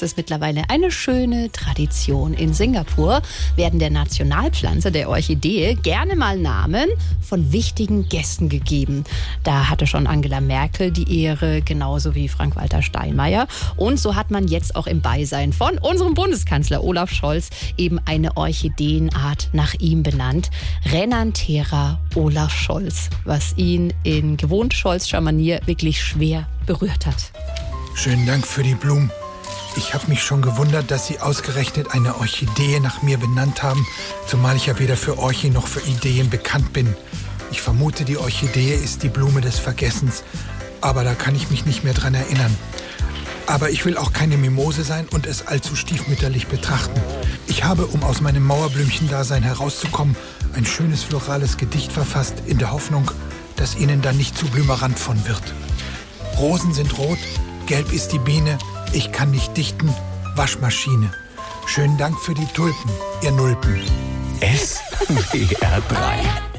das ist mittlerweile eine schöne Tradition. In Singapur werden der Nationalpflanze der Orchidee gerne mal Namen von wichtigen Gästen gegeben. Da hatte schon Angela Merkel die Ehre, genauso wie Frank-Walter Steinmeier. Und so hat man jetzt auch im Beisein von unserem Bundeskanzler Olaf Scholz eben eine Orchideenart nach ihm benannt. Renanthera Olaf Scholz, was ihn in gewohnt Scholzscher Manier wirklich schwer berührt hat. Schönen Dank für die Blumen. Ich habe mich schon gewundert, dass Sie ausgerechnet eine Orchidee nach mir benannt haben, zumal ich ja weder für Orchid noch für Ideen bekannt bin. Ich vermute, die Orchidee ist die Blume des Vergessens, aber da kann ich mich nicht mehr dran erinnern. Aber ich will auch keine Mimose sein und es allzu stiefmütterlich betrachten. Ich habe, um aus meinem Mauerblümchendasein herauszukommen, ein schönes florales Gedicht verfasst, in der Hoffnung, dass Ihnen dann nicht zu blümerant von wird. Rosen sind rot, gelb ist die Biene, ich kann nicht dichten, Waschmaschine. Schönen Dank für die Tulpen, ihr Nulpen. SWR 3